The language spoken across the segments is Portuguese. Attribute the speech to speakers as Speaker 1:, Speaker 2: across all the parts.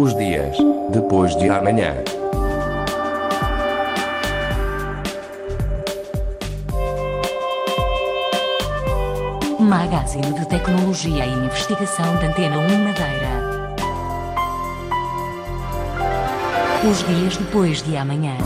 Speaker 1: Os dias depois de amanhã.
Speaker 2: Magazine de Tecnologia e Investigação da Antena 1 Madeira. Os dias depois de amanhã.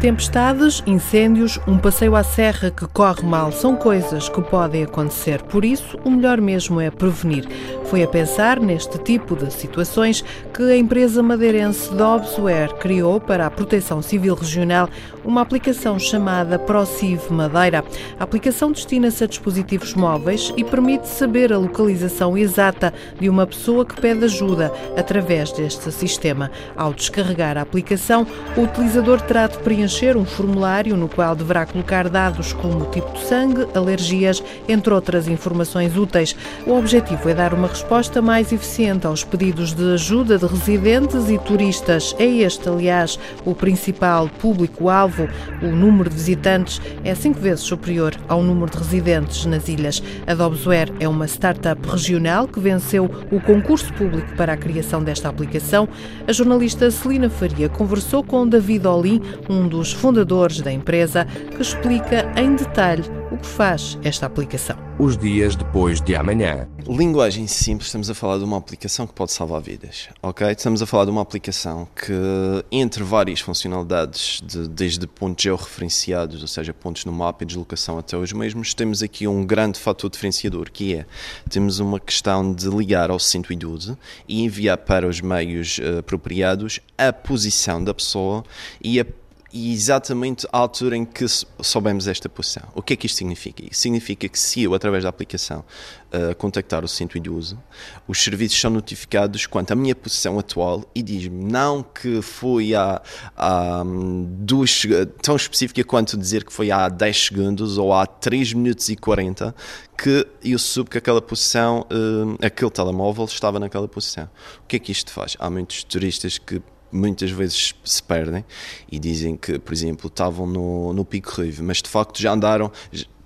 Speaker 3: Tempestades, incêndios, um passeio à serra que corre mal são coisas que podem acontecer. Por isso, o melhor mesmo é prevenir. Foi a pensar neste tipo de situações que a empresa madeirense Dobsware criou para a Proteção Civil Regional uma aplicação chamada ProCiv Madeira. A aplicação destina-se a dispositivos móveis e permite saber a localização exata de uma pessoa que pede ajuda através deste sistema. Ao descarregar a aplicação, o utilizador terá de preencher um formulário no qual deverá colocar dados como tipo de sangue, alergias, entre outras informações úteis. O objetivo é dar uma resposta mais eficiente aos pedidos de ajuda de residentes e turistas. É este, aliás, o principal público-alvo. O número de visitantes é cinco vezes superior ao número de residentes nas ilhas. A Dobsware é uma startup regional que venceu o concurso público para a criação desta aplicação. A jornalista Celina Faria conversou com David Olim, um dos fundadores da empresa, que explica em detalhe o que faz esta aplicação.
Speaker 1: Os dias depois de amanhã.
Speaker 4: Linguagem simples, estamos a falar de uma aplicação que pode salvar vidas, ok? Estamos a falar de uma aplicação que, entre várias funcionalidades, de, desde pontos georreferenciados, ou seja, pontos no mapa e deslocação até os mesmos, temos aqui um grande fator diferenciador, que é, temos uma questão de ligar ao 112 e enviar para os meios uh, apropriados a posição da pessoa e a e exatamente à altura em que soubemos esta posição. O que é que isto significa? Significa que se eu, através da aplicação, uh, contactar o 112, os serviços são notificados quanto à minha posição atual e diz-me não que foi há, há duas, tão específica quanto dizer que foi há 10 segundos ou há 3 minutos e 40 que eu soube que aquela posição, uh, aquele telemóvel estava naquela posição. O que é que isto faz? Há muitos turistas que muitas vezes se perdem e dizem que, por exemplo, estavam no, no Pico Ruivo, mas de facto já andaram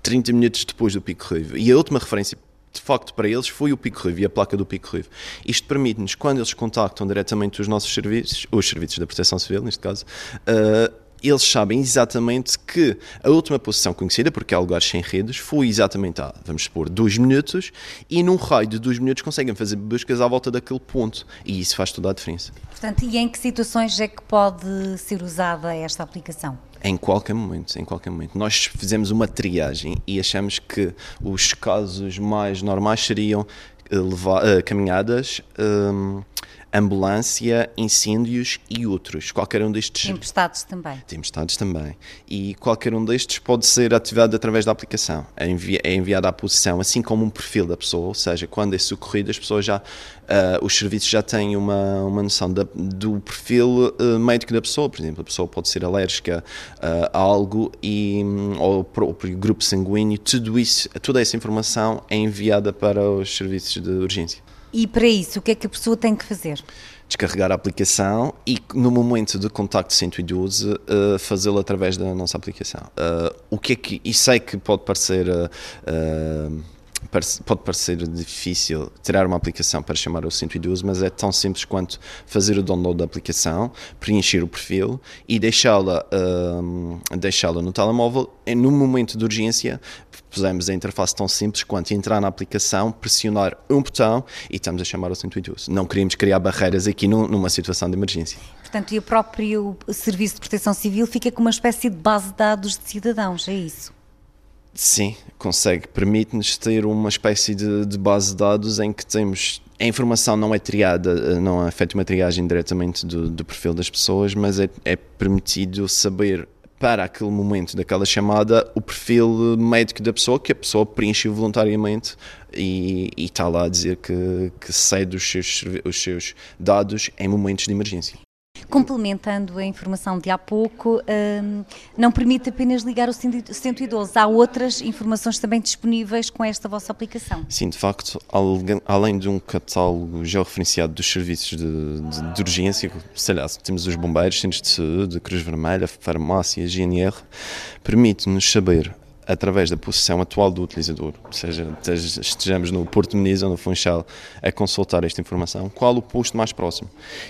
Speaker 4: 30 minutos depois do Pico Ruivo. E a última referência de facto para eles foi o Pico Ruivo e a placa do Pico Ruivo. Isto permite-nos, quando eles contactam diretamente os nossos serviços, os serviços da Proteção Civil, neste caso, uh, eles sabem exatamente que a última posição conhecida, porque há lugares sem redes, foi exatamente há, vamos supor, dois minutos, e num raio de dois minutos conseguem fazer buscas à volta daquele ponto, e isso faz toda a diferença.
Speaker 5: Portanto, e em que situações é que pode ser usada esta aplicação?
Speaker 4: Em qualquer momento, em qualquer momento. Nós fizemos uma triagem e achamos que os casos mais normais seriam uh, levar, uh, caminhadas, um, ambulância, incêndios e outros. Qualquer um destes.
Speaker 5: Tempestades também.
Speaker 4: Tempestades também. E qualquer um destes pode ser ativado através da aplicação. É, envi é enviado à posição, assim como um perfil da pessoa, ou seja, quando é socorrido, as pessoas já. Uh, os serviços já têm uma, uma noção da, do perfil uh, médico da pessoa. Por exemplo, a pessoa pode ser alérgica uh, a algo e, um, ou o próprio grupo sanguíneo. Tudo isso, toda essa informação é enviada para os serviços de urgência.
Speaker 5: E para isso, o que é que a pessoa tem que fazer?
Speaker 4: Descarregar a aplicação e, no momento de contacto 112, uh, fazê-lo através da nossa aplicação. Uh, o que é que. E sei que pode parecer. Uh, pode parecer difícil tirar uma aplicação para chamar o 112, mas é tão simples quanto fazer o download da aplicação, preencher o perfil e deixá-la uh, deixá-la no telemóvel. E no momento de urgência, pusemos a interface tão simples quanto entrar na aplicação, pressionar um botão e estamos a chamar o 112. Não queríamos criar barreiras aqui numa situação de emergência.
Speaker 5: Portanto, e o próprio Serviço de Proteção Civil fica com uma espécie de base de dados de cidadãos, é isso?
Speaker 4: Sim, consegue. Permite-nos ter uma espécie de, de, base de dados em que temos. A informação não é triada, eh, não é feita uma triagem diretamente do, do perfil das pessoas, mas é, é, permitido saber para aquele momento daquela chamada o perfil médico da pessoa que a pessoa preencheu voluntariamente e, e está lá a dizer que, que cede os seus, os seus dados em momentos de emergência
Speaker 5: complementando a informação de há pouco, hum, não permite apenas ligar o 112, há outras informações também disponíveis com esta vossa aplicação.
Speaker 4: Sim, de facto, além de um catálogo georreferenciado dos serviços de, de, de urgência, sei lá, temos os bombeiros, centros de saúde, Cruz Vermelha, farmácia, GNR, permite-nos saber através da posição atual do utilizador, seja, estejamos no Porto Muniz ou no Funchal a consultar esta informação, qual o posto mais próximo.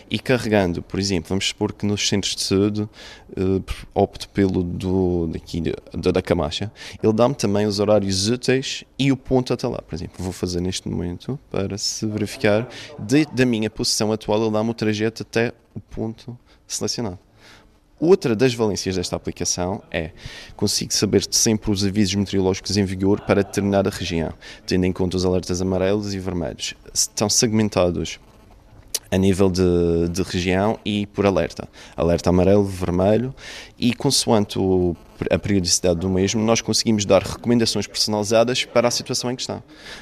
Speaker 4: E carregando, por exemplo, vamos supor que nos centros de saúde uh, opto pelo do, daqui, da, da Camacha, ele dá-me também os horários úteis e o ponto até lá. Por exemplo, vou fazer neste momento para se verificar de, da minha posição atual, ele dá-me o trajeto até o ponto selecionado. Outra das valências desta aplicação é consigo saber sempre os avisos meteorológicos em vigor para determinada região, tendo em conta os alertas amarelos e vermelhos. Estão segmentados a nível de, de, região e por alerta. Alerta amarelo, vermelho e consoante o, a periodicidade do mesmo, nós conseguimos dar recomendações personalizadas para a situação em questão.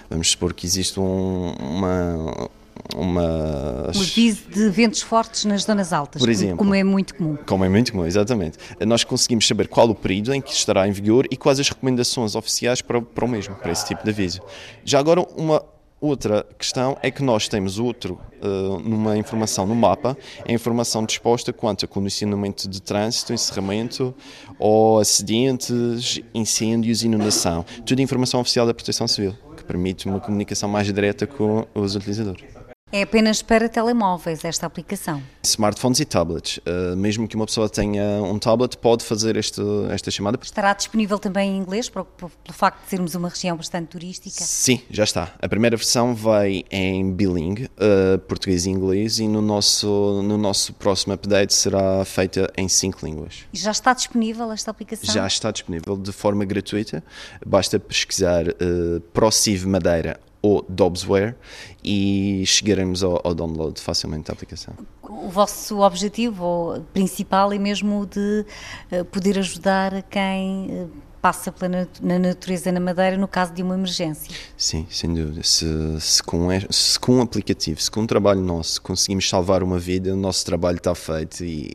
Speaker 4: Vamos supor que existe um, uma, uma.
Speaker 5: Um aviso de ventos fortes nas zonas altas,
Speaker 4: Por exemplo,
Speaker 5: como é muito comum.
Speaker 4: Como é muito comum, exatamente. Nós conseguimos saber qual o período em que estará em vigor e quais as recomendações oficiais para, para o mesmo, para esse tipo de aviso. Já agora, uma outra questão é que nós temos outro, uh, numa informação no mapa, a informação disposta quanto a condicionamento de trânsito, encerramento ou acidentes, incêndios, inundação. Tudo informação oficial da Proteção Civil, que permite uma comunicação mais direta com os utilizadores.
Speaker 5: É apenas para telemóveis esta aplicação?
Speaker 4: Smartphones e tablets. Uh, mesmo que uma pessoa tenha um tablet, pode fazer este, esta chamada.
Speaker 5: Estará disponível também em inglês, pelo facto de sermos uma região bastante turística?
Speaker 4: Sim, já está. A primeira versão vai em bilingue, uh, português e inglês, e no nosso, no nosso próximo update será feita em cinco línguas.
Speaker 5: E já está disponível esta aplicação?
Speaker 4: Já está disponível de forma gratuita. Basta pesquisar uh, ProSiv Madeira ou Dobbsware e chegaremos ao, ao, download facilmente da aplicação.
Speaker 5: O vosso objetivo principal é mesmo de uh, poder ajudar quem uh, passa pela na natureza na Madeira no caso de uma emergência.
Speaker 4: Sim, sem dúvida. Se, se, com, se com um aplicativo, se com um trabalho nosso conseguimos salvar uma vida, o nosso trabalho está feito e,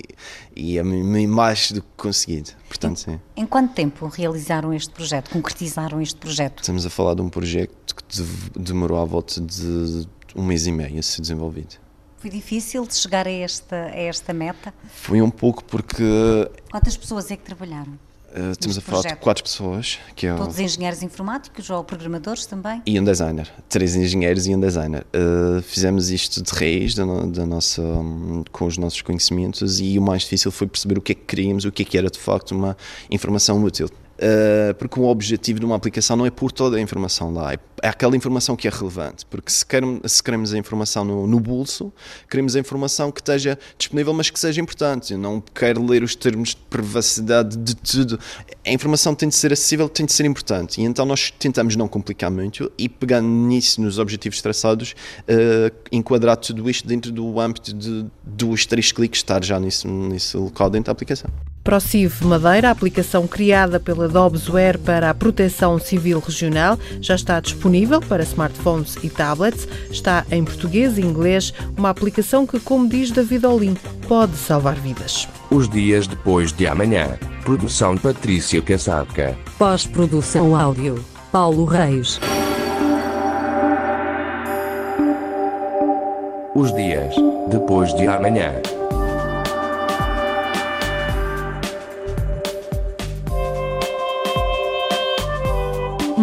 Speaker 4: e é mais do que conseguido. Portanto, sim.
Speaker 5: Em quanto tempo realizaram este projeto, concretizaram este projeto?
Speaker 4: Estamos a falar de um projeto que demorou à volta de um mês e meio a ser desenvolvido.
Speaker 5: Foi difícil de chegar a esta, a esta meta?
Speaker 4: Foi um pouco porque.
Speaker 5: Quantas pessoas é que trabalharam?
Speaker 4: Uh, estamos a falar projeto. de quatro pessoas. Que é
Speaker 5: Todos engenheiros informáticos ou programadores também?
Speaker 4: E um designer. Três engenheiros e um designer. Uh, fizemos isto de raiz da, no, da nossa, um, com os nossos conhecimentos e o mais difícil foi perceber o que é que queríamos, o que é que era de facto uma informação útil. Uh, porque o objetivo de uma aplicação não é pôr toda a informação lá, é, é aquela informação que é relevante. Porque se, queremos, se queremos a informação no, no, bolso, queremos a informação que esteja disponível, mas que seja importante. Eu não quero ler os termos de privacidade de tudo. A informação tem de ser acessível, tem de ser importante. E então nós tentamos não complicar muito e, pegando nisso, nos objetivos traçados, uh, enquadrar tudo isto dentro do âmbito de dois, três cliques, estar já nesse, nesse local dentro da aplicação.
Speaker 3: ProCiv Madeira, a aplicação criada pela Dobsware para a proteção civil regional, já está disponível para smartphones e tablets. Está em português e inglês, uma aplicação que, como diz David Olim, pode salvar vidas.
Speaker 1: Os dias depois de amanhã. Produção Patrícia Casaca.
Speaker 2: Pós-produção áudio. Paulo Reis.
Speaker 1: Os dias depois de amanhã.